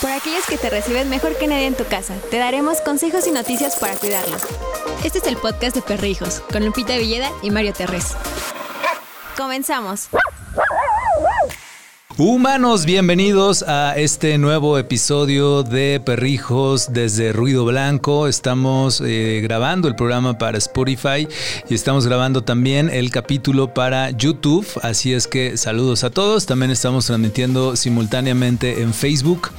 Por aquellos que te reciben mejor que nadie en tu casa, te daremos consejos y noticias para cuidarlos. Este es el podcast de Perrijos, con Lupita Villeda y Mario Terrés. Comenzamos. Humanos, bienvenidos a este nuevo episodio de Perrijos desde Ruido Blanco. Estamos eh, grabando el programa para Spotify y estamos grabando también el capítulo para YouTube. Así es que saludos a todos. También estamos transmitiendo simultáneamente en Facebook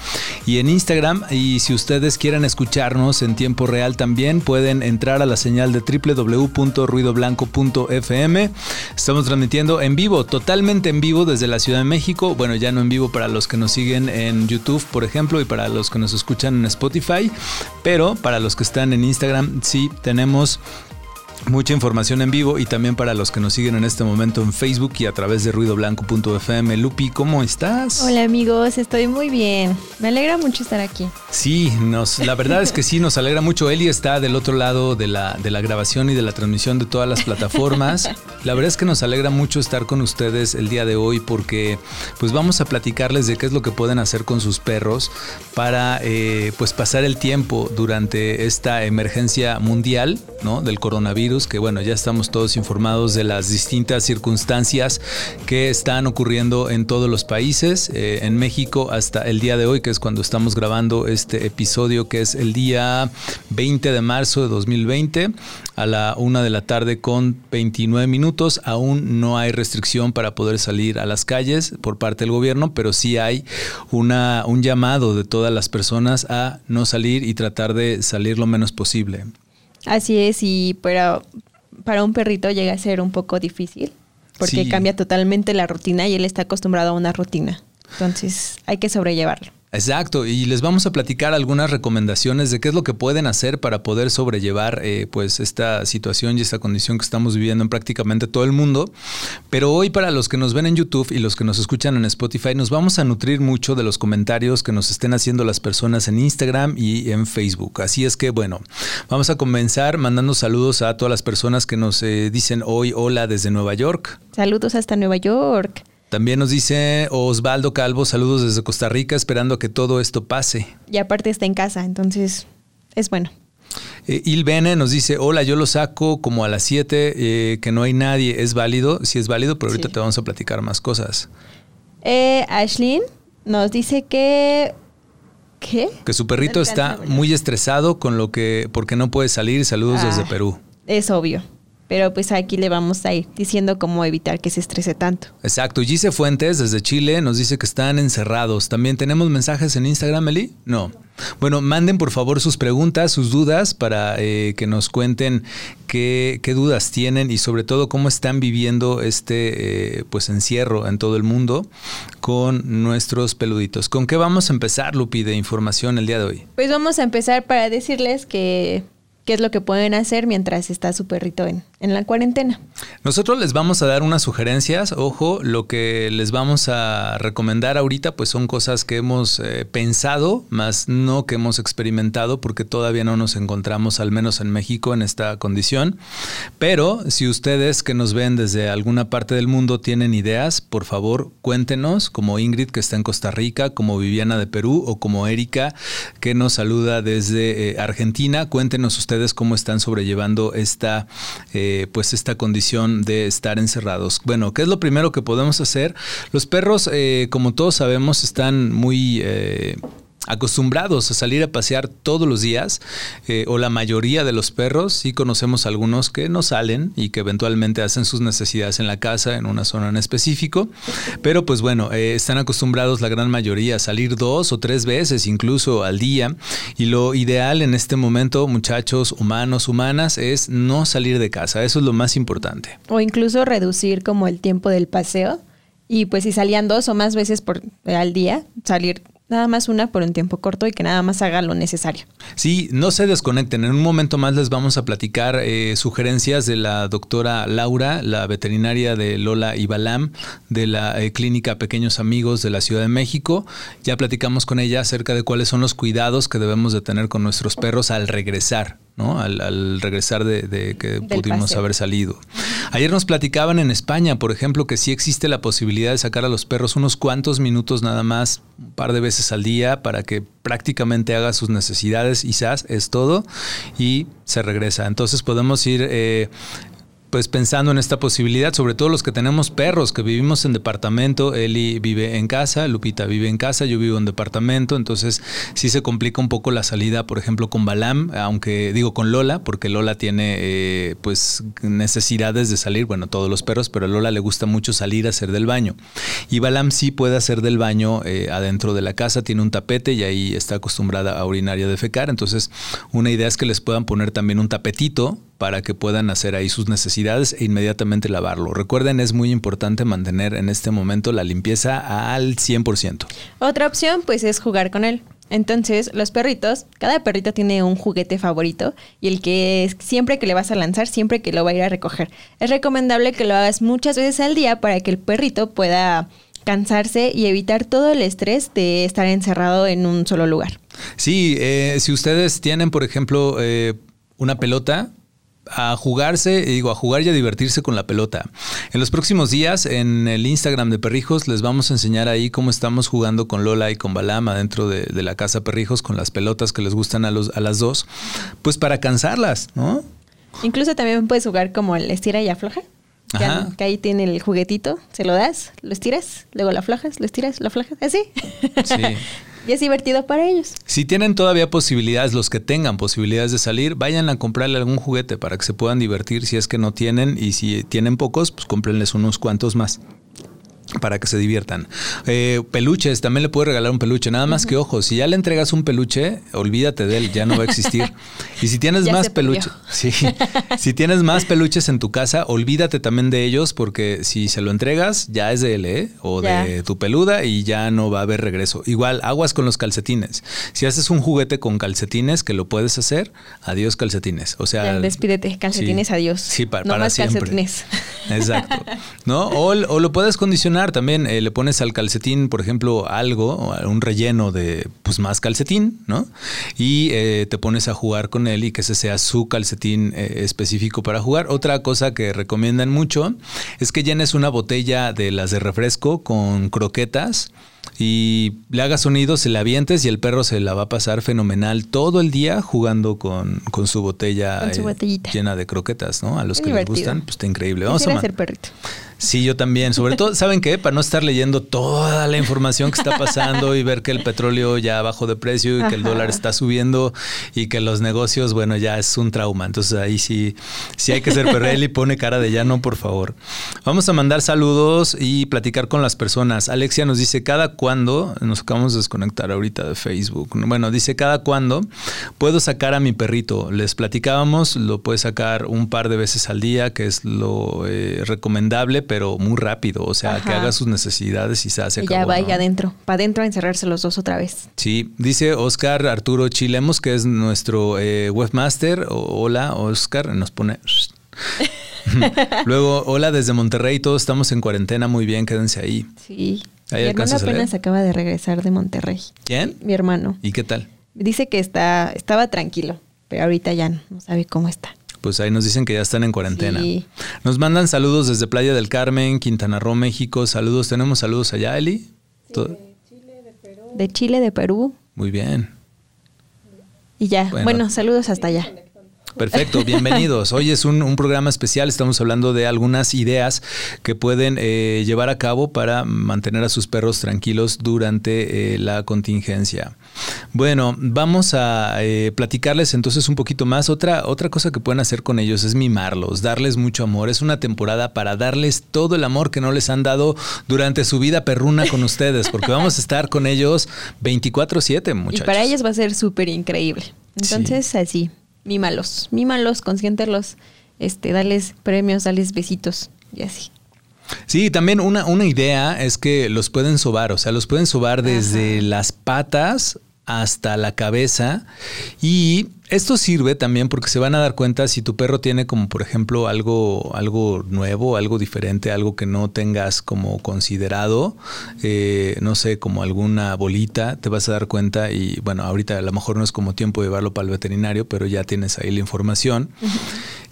y en Instagram. Y si ustedes quieren escucharnos en tiempo real también, pueden entrar a la señal de www.ruidoblanco.fm. Estamos transmitiendo en vivo, totalmente en vivo desde la Ciudad de México. Ya no en vivo para los que nos siguen en YouTube, por ejemplo, y para los que nos escuchan en Spotify, pero para los que están en Instagram sí tenemos mucha información en vivo y también para los que nos siguen en este momento en Facebook y a través de ruidoblanco.fm. Lupi, ¿cómo estás? Hola amigos, estoy muy bien. Me alegra mucho estar aquí. Sí, nos, la verdad es que sí, nos alegra mucho. Eli está del otro lado de la, de la grabación y de la transmisión de todas las plataformas. La verdad es que nos alegra mucho estar con ustedes el día de hoy porque pues vamos a platicarles de qué es lo que pueden hacer con sus perros para eh, pues pasar el tiempo durante esta emergencia mundial ¿no? del coronavirus que bueno, ya estamos todos informados de las distintas circunstancias que están ocurriendo en todos los países, eh, en México hasta el día de hoy, que es cuando estamos grabando este episodio, que es el día 20 de marzo de 2020 a la una de la tarde con 29 minutos. Aún no hay restricción para poder salir a las calles por parte del gobierno, pero sí hay una, un llamado de todas las personas a no salir y tratar de salir lo menos posible. Así es, y pero para un perrito llega a ser un poco difícil porque cambia totalmente la rutina y él está acostumbrado a una rutina. Entonces hay que sobrellevarlo. Exacto, y les vamos a platicar algunas recomendaciones de qué es lo que pueden hacer para poder sobrellevar eh, pues esta situación y esta condición que estamos viviendo en prácticamente todo el mundo. Pero hoy para los que nos ven en YouTube y los que nos escuchan en Spotify, nos vamos a nutrir mucho de los comentarios que nos estén haciendo las personas en Instagram y en Facebook. Así es que bueno, vamos a comenzar mandando saludos a todas las personas que nos eh, dicen hoy hola desde Nueva York. Saludos hasta Nueva York. También nos dice Osvaldo Calvo, saludos desde Costa Rica, esperando que todo esto pase. Y aparte está en casa, entonces es bueno. Eh, Il Bene nos dice, hola, yo lo saco como a las 7, eh, que no hay nadie, ¿es válido? Sí es válido, pero ahorita te vamos a platicar más cosas. Eh, Ashlyn nos dice que... ¿Qué? Que su perrito está muy estresado con lo que, porque no puede salir. Saludos desde ah, Perú. Es obvio pero pues aquí le vamos a ir diciendo cómo evitar que se estrese tanto. Exacto. Gise Fuentes desde Chile nos dice que están encerrados. ¿También tenemos mensajes en Instagram, Eli? No. Bueno, manden por favor sus preguntas, sus dudas para eh, que nos cuenten qué, dudas tienen y sobre todo cómo están viviendo este eh, pues encierro en todo el mundo con nuestros peluditos. ¿Con qué vamos a empezar, Lupi, de información el día de hoy? Pues vamos a empezar para decirles que qué es lo que pueden hacer mientras está su perrito en, en, la cuarentena. Nosotros les vamos a dar unas sugerencias. Ojo, lo que les vamos a recomendar ahorita pues son cosas que hemos eh, pensado, más no que hemos experimentado porque todavía no nos encontramos, al menos en México, en esta condición. Pero si ustedes que nos ven desde alguna parte del mundo tienen ideas, por favor cuéntenos, como Ingrid que está en Costa Rica, como Viviana de Perú o como Erika que nos saluda desde eh, Argentina. Cuéntenos ustedes cómo están sobrellevando esta, eh, pues esta condición de estar encerrados. Bueno, ¿qué es lo primero que podemos hacer? Los perros, eh, como todos sabemos, están muy... Eh, acostumbrados a salir a pasear todos los días, eh, o la mayoría de los perros, sí conocemos algunos que no salen y que eventualmente hacen sus necesidades en la casa, en una zona en específico, pero pues bueno, eh, están acostumbrados la gran mayoría a salir dos o tres veces incluso al día, y lo ideal en este momento, muchachos, humanos, humanas, es no salir de casa, eso es lo más importante. O incluso reducir como el tiempo del paseo. Y pues si salían dos o más veces por, al día, salir nada más una por un tiempo corto y que nada más haga lo necesario. Sí, no se desconecten. En un momento más les vamos a platicar eh, sugerencias de la doctora Laura, la veterinaria de Lola y Balam, de la eh, clínica Pequeños Amigos de la Ciudad de México. Ya platicamos con ella acerca de cuáles son los cuidados que debemos de tener con nuestros perros al regresar ¿no? Al, regresar de, que pudimos haber salido. Ayer nos platicaban en España, por ejemplo, que sí existe la posibilidad de sacar a los perros unos cuantos minutos nada más, un par de veces al día, para que prácticamente haga sus necesidades, quizás es todo, y se regresa. Entonces podemos ir eh, pues pensando en esta posibilidad, sobre todo los que tenemos perros, que vivimos en departamento, Eli vive en casa, Lupita vive en casa, yo vivo en departamento, entonces sí se complica un poco la salida, por ejemplo, con Balam, aunque digo con Lola, porque Lola tiene eh, pues necesidades de salir, bueno, todos los perros, pero a Lola le gusta mucho salir a hacer del baño. Y Balam sí puede hacer del baño eh, adentro de la casa, tiene un tapete y ahí está acostumbrada a orinar y a defecar, entonces una idea es que les puedan poner también un tapetito para que puedan hacer ahí sus necesidades e inmediatamente lavarlo. Recuerden, es muy importante mantener en este momento la limpieza al 100%. Otra opción pues es jugar con él. Entonces, los perritos, cada perrito tiene un juguete favorito y el que siempre que le vas a lanzar, siempre que lo va a ir a recoger. Es recomendable que lo hagas muchas veces al día para que el perrito pueda cansarse y evitar todo el estrés de estar encerrado en un solo lugar. Sí, eh, si ustedes tienen, por ejemplo, eh, una pelota, a jugarse, digo, a jugar y a divertirse con la pelota. En los próximos días, en el Instagram de Perrijos, les vamos a enseñar ahí cómo estamos jugando con Lola y con Balama dentro de, la casa Perrijos, con las pelotas que les gustan a, los, a las dos, pues para cansarlas, ¿no? Incluso también puedes jugar como el estira y afloja. Que, ahí tiene el juguetito, se lo das, lo estiras, luego lo aflojas, lo estiras, lo aflojas, así. Sí. y es divertido para ellos. Si tienen todavía posibilidades, los que tengan posibilidades de salir, vayan a comprarle algún juguete para que se puedan divertir si es que no tienen y si tienen pocos, pues cómprenles unos cuantos más para que se diviertan. Eh, peluches, también le puedes regalar un peluche. Nada más que ojo, si ya le entregas un peluche, olvídate de él, ya no va a existir. Y si tienes más peluches, si tienes más peluches en tu casa, olvídate también de ellos porque si se lo entregas, ya es de él, ¿eh? O de tu peluda y ya no va a haber regreso. Igual, aguas con los calcetines. Si haces un juguete con calcetines, que lo puedes hacer, adiós calcetines. O sea, despídete, calcetines, adiós. Sí, para, no más calcetines. Exacto. ¿No? O, o lo puedes condicionar también, eh, le pones al calcetín, por ejemplo, algo, un relleno de pues más calcetín, ¿no? Y eh, te pones a jugar con él y que ese sea su calcetín eh, específico para jugar. Otra cosa que recomiendan mucho es que llenes una botella de las de refresco con croquetas y le hagas sonido, se la avientes y el perro se la va a pasar fenomenal todo el día jugando con, su botella llena de croquetas, ¿no? A los que les gustan, pues está increíble. Vamos a hacer perrito. Sí, yo también. Sobre todo, ¿saben qué? Para no estar leyendo toda la información que está pasando y ver que el petróleo ya bajó de precio y que el dólar está subiendo y que los negocios, bueno, ya es un trauma. Entonces ahí sí, sí hay que ser perrel y pone cara de ya no, por favor. Vamos a mandar saludos y platicar con las personas. Alexia nos dice, ¿cada cuándo? Nos acabamos de desconectar ahorita de Facebook. Bueno, dice, ¿cada cuándo puedo sacar a mi perrito? Les platicábamos, lo puede sacar un par de veces al día, que es lo eh, recomendable pero muy rápido, o sea, que haga sus necesidades y se hace. Y ya vaya adentro, para adentro a encerrarse los dos otra vez. Sí, dice Oscar Arturo Chilemos, que es nuestro eh, webmaster. hola, Oscar, nos pone... Luego, hola desde Monterrey, todos estamos en cuarentena, muy bien, quédense ahí. Sí. Mi hermano apenas acaba de regresar de Monterrey. ¿Quién? Mi hermano. ¿Y qué tal? Dice que está, estaba tranquilo, pero ahorita ya no sabe cómo está pues ahí nos dicen que ya están en cuarentena. Nos mandan saludos desde Playa del Carmen, Quintana Roo, México. Saludos, tenemos saludos allá, Eli. de Chile, de Perú. De Chile, de Perú. Muy bien. Y ya, bueno saludos hasta allá. Perfecto, bienvenidos. Hoy es un, programa especial, estamos hablando de algunas ideas que pueden eh, llevar a cabo para mantener a sus perros tranquilos durante eh, la contingencia. Bueno, vamos a eh, platicarles entonces un poquito más. Otra, otra cosa que pueden hacer con ellos es mimarlos, darles mucho amor. Es una temporada para darles todo el amor que no les han dado durante su vida perruna con ustedes, porque vamos a estar con ellos 24/7, muchachos. Y para ellos va a ser súper increíble. Entonces, así, mímalos, mímalos, consiéntelos, este, dales premios, dales besitos y así. Sí, también una, una idea es que los pueden sobar, o sea, los pueden sobar desde las patas hasta la cabeza y esto sirve también porque se van a dar cuenta si tu perro tiene como por ejemplo algo, algo nuevo, algo diferente, algo que no tengas como considerado, eh, no sé, como alguna bolita, te vas a dar cuenta y bueno, ahorita a lo mejor no es como tiempo de llevarlo para el veterinario, pero ya tienes ahí la información.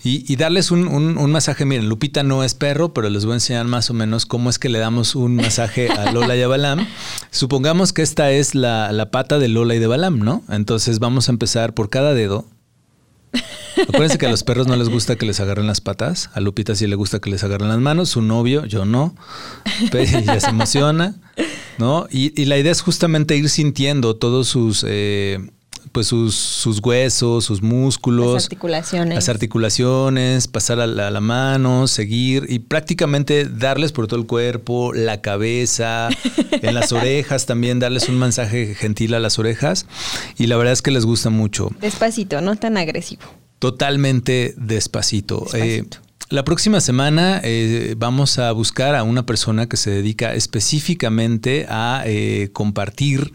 Y, darles un, masaje. Miren, Lupita no es perro, pero les voy a enseñar más o menos cómo es que le damos un masaje a Lola y a Balam. Supongamos que esta es la, la pata de Lola y de Balam, ¿no? Entonces vamos a empezar por cada dedo. Acuérdense que a los perros no les gusta que les agarren las patas. A Lupita sí le gusta que les agarren las manos. Su novio, yo no. Ella se emociona, ¿no? Y, y, la idea es justamente ir sintiendo todos sus... Eh, pues sus, sus, huesos, sus músculos, las articulaciones, las articulaciones pasar a la, mano, seguir y prácticamente darles por todo el cuerpo, la cabeza, en las orejas también, darles un mensaje gentil a las orejas y la verdad es que les gusta mucho. Despacito, no tan agresivo. Totalmente despacito. Eh, la próxima semana eh, vamos a buscar a una persona que se dedica específicamente a eh, compartir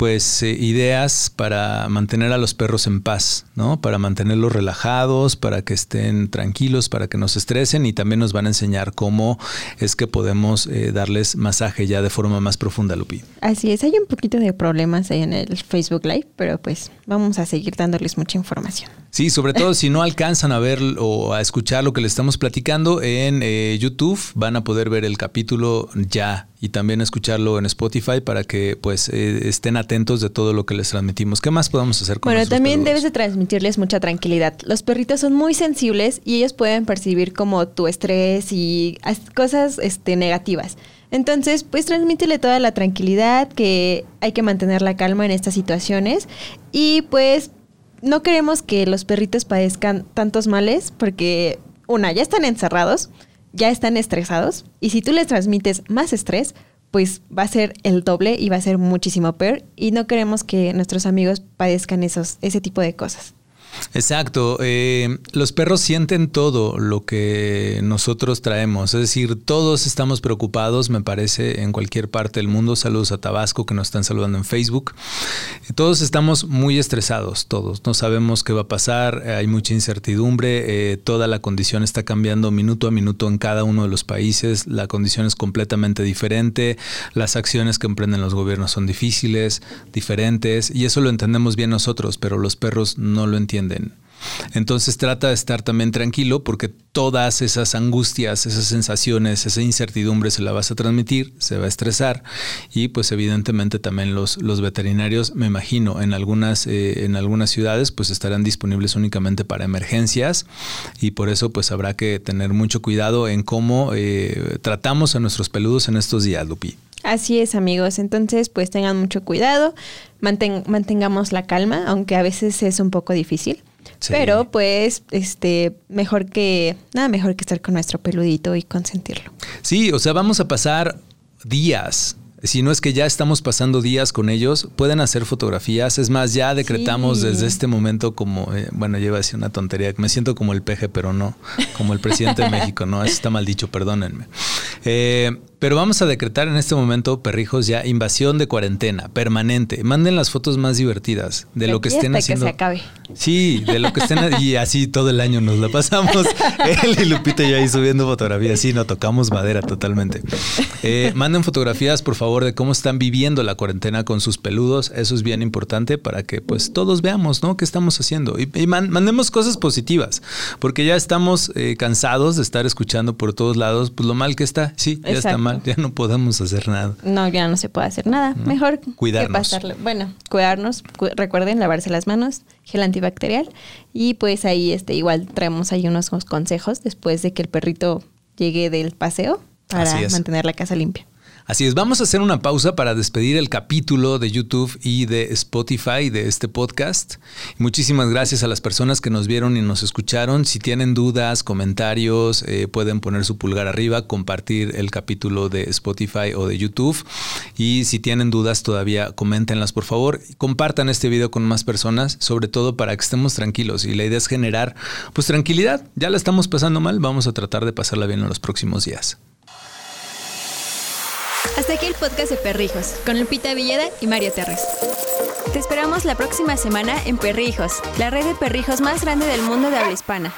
pues eh, ideas para mantener a los perros en paz, ¿no? Para mantenerlos relajados, para que estén tranquilos, para que no se estresen y también nos van a enseñar cómo es que podemos eh, darles masaje ya de forma más profunda, Lupi. Así es, hay un poquito de problemas ahí en el Facebook Live, pero pues vamos a seguir dándoles mucha información. Sí, sobre todo si no alcanzan a ver o a escuchar lo que les estamos platicando en eh, YouTube, van a poder ver el capítulo ya y también escucharlo en Spotify para que pues estén atentos de todo lo que les transmitimos. ¿Qué más podemos hacer con Bueno, también debes de transmitirles mucha tranquilidad. Los perritos son muy sensibles y ellos pueden percibir como tu estrés y cosas este, negativas. Entonces, pues transmítele toda la tranquilidad, que hay que mantener la calma en estas situaciones y pues no queremos que los perritos padezcan tantos males porque, una, ya están encerrados ya están estresados y si tú les transmites más estrés, pues va a ser el doble y va a ser muchísimo peor y no queremos que nuestros amigos padezcan esos, ese tipo de cosas. Exacto. Eh, los perros sienten todo lo que nosotros traemos. Es decir, todos estamos preocupados, me parece, en cualquier parte del mundo. Saludos a Tabasco que nos están saludando en Facebook. Todos estamos muy estresados, todos. No sabemos qué va a pasar, hay mucha incertidumbre, eh, toda la condición está cambiando minuto a minuto en cada uno de los países. La condición es completamente diferente. Las acciones que emprenden los gobiernos son difíciles, diferentes, y eso lo entendemos bien nosotros, pero los perros no lo entienden entonces trata de estar también tranquilo porque todas esas angustias, esas sensaciones, esa incertidumbre se la vas a transmitir, se va a estresar y pues evidentemente también los, los veterinarios, me imagino, en algunas, eh, en algunas ciudades pues estarán disponibles únicamente para emergencias y por eso pues habrá que tener mucho cuidado en cómo eh, tratamos a nuestros peludos en estos días, Lupi. Así es, amigos. Entonces, pues tengan mucho cuidado, mantengamos la calma, aunque a veces es un poco difícil. Pero pues, este, mejor que, nada mejor que estar con nuestro peludito y consentirlo. Sí, o sea, vamos a pasar días, si no es que ya estamos pasando días con ellos, pueden hacer fotografías. Es más, ya decretamos desde este momento como, eh, bueno, lleva así una tontería, me siento como el peje, pero no, como el presidente de México, no, eso está mal dicho, perdónenme. Eh, pero vamos a decretar en este momento, perrijos, ya invasión de cuarentena permanente. Manden las fotos más divertidas de, lo que estén haciendo. Que se acabe. Sí, de lo que estén y así todo el año nos la pasamos. Él y Lupita ya ahí subiendo fotografías. Sí, no tocamos madera totalmente. Eh, manden fotografías, por favor, de cómo están viviendo la cuarentena con sus peludos. Eso es bien importante para que pues todos veamos, ¿no? ¿Qué estamos haciendo? Y, mandemos cosas positivas, porque ya estamos eh, cansados de estar escuchando por todos lados, pues lo mal que está. Sí, ya está mal ya no podemos hacer nada. No, ya no se puede hacer nada. Mejor cuidarnos. Bueno, cuidarnos, recuerden lavarse las manos, gel antibacterial y pues ahí este igual traemos ahí unos consejos después de que el perrito llegue del paseo para mantener la casa limpia. Así es, vamos a hacer una pausa para despedir el capítulo de YouTube y de Spotify de este podcast. Muchísimas gracias a las personas que nos vieron y nos escucharon. Si tienen dudas, comentarios, eh, pueden poner su pulgar arriba, compartir el capítulo de Spotify o de YouTube. Y si tienen dudas todavía, coméntenlas por favor. Compartan este video con más personas, sobre todo para que estemos tranquilos. Y la idea es generar pues tranquilidad. Ya la estamos pasando mal, vamos a tratar de pasarla bien en los próximos días. Hasta aquí el podcast de Perrijos, con Lupita Villeda y Mario Terres. Te esperamos la próxima semana en Perrijos, la red de perrijos más grande del mundo de habla hispana.